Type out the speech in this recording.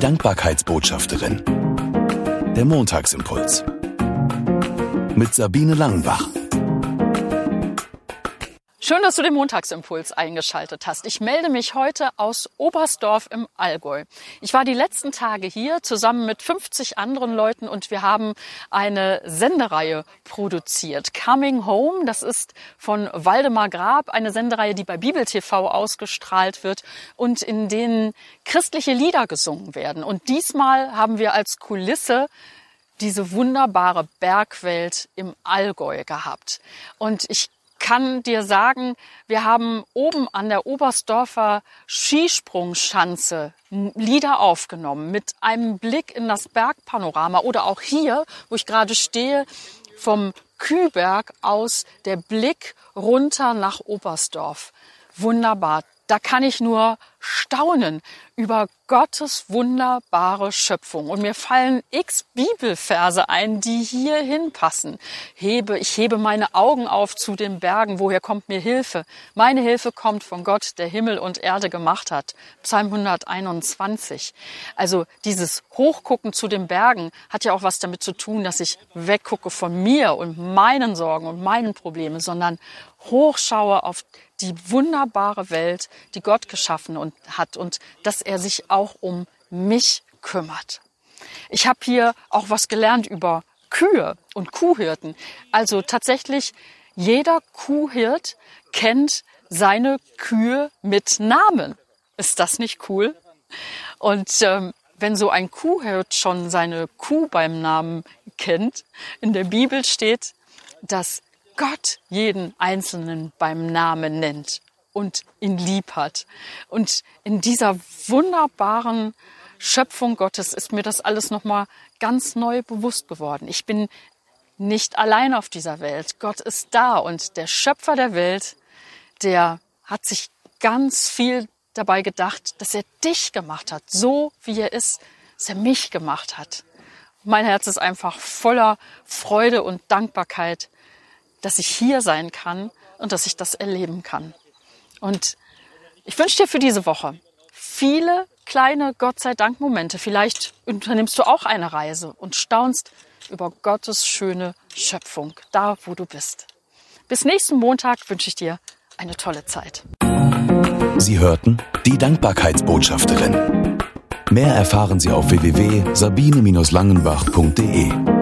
Dankbarkeitsbotschafterin. Der Montagsimpuls. Mit Sabine Langenbach. Schön, dass du den Montagsimpuls eingeschaltet hast. Ich melde mich heute aus Oberstdorf im Allgäu. Ich war die letzten Tage hier zusammen mit 50 anderen Leuten und wir haben eine Sendereihe produziert. Coming Home, das ist von Waldemar Grab, eine Sendereihe, die bei Bibel TV ausgestrahlt wird und in denen christliche Lieder gesungen werden. Und diesmal haben wir als Kulisse diese wunderbare Bergwelt im Allgäu gehabt. Und ich kann dir sagen, wir haben oben an der Oberstdorfer Skisprungschanze Lieder aufgenommen mit einem Blick in das Bergpanorama oder auch hier, wo ich gerade stehe, vom Kühlberg aus der Blick runter nach Oberstdorf. Wunderbar. Da kann ich nur staunen über Gottes wunderbare Schöpfung. Und mir fallen x Bibelverse ein, die hier hinpassen. Hebe, ich hebe meine Augen auf zu den Bergen. Woher kommt mir Hilfe? Meine Hilfe kommt von Gott, der Himmel und Erde gemacht hat. Psalm 121. Also dieses Hochgucken zu den Bergen hat ja auch was damit zu tun, dass ich weggucke von mir und meinen Sorgen und meinen Problemen, sondern hochschaue auf die wunderbare Welt, die Gott geschaffen und hat und dass er sich auch um mich kümmert. Ich habe hier auch was gelernt über Kühe und Kuhhirten. Also tatsächlich jeder Kuhhirt kennt seine Kühe mit Namen. Ist das nicht cool? Und ähm, wenn so ein Kuhhirt schon seine Kuh beim Namen kennt, in der Bibel steht, dass Gott jeden Einzelnen beim Namen nennt und ihn lieb hat. Und in dieser wunderbaren Schöpfung Gottes ist mir das alles nochmal ganz neu bewusst geworden. Ich bin nicht allein auf dieser Welt. Gott ist da und der Schöpfer der Welt, der hat sich ganz viel dabei gedacht, dass er dich gemacht hat, so wie er ist, dass er mich gemacht hat. Mein Herz ist einfach voller Freude und Dankbarkeit, dass ich hier sein kann und dass ich das erleben kann. Und ich wünsche dir für diese Woche viele kleine Gott sei Dank Momente. Vielleicht unternimmst du auch eine Reise und staunst über Gottes schöne Schöpfung, da wo du bist. Bis nächsten Montag wünsche ich dir eine tolle Zeit. Sie hörten die Dankbarkeitsbotschafterin. Mehr erfahren Sie auf www.sabine-langenbach.de.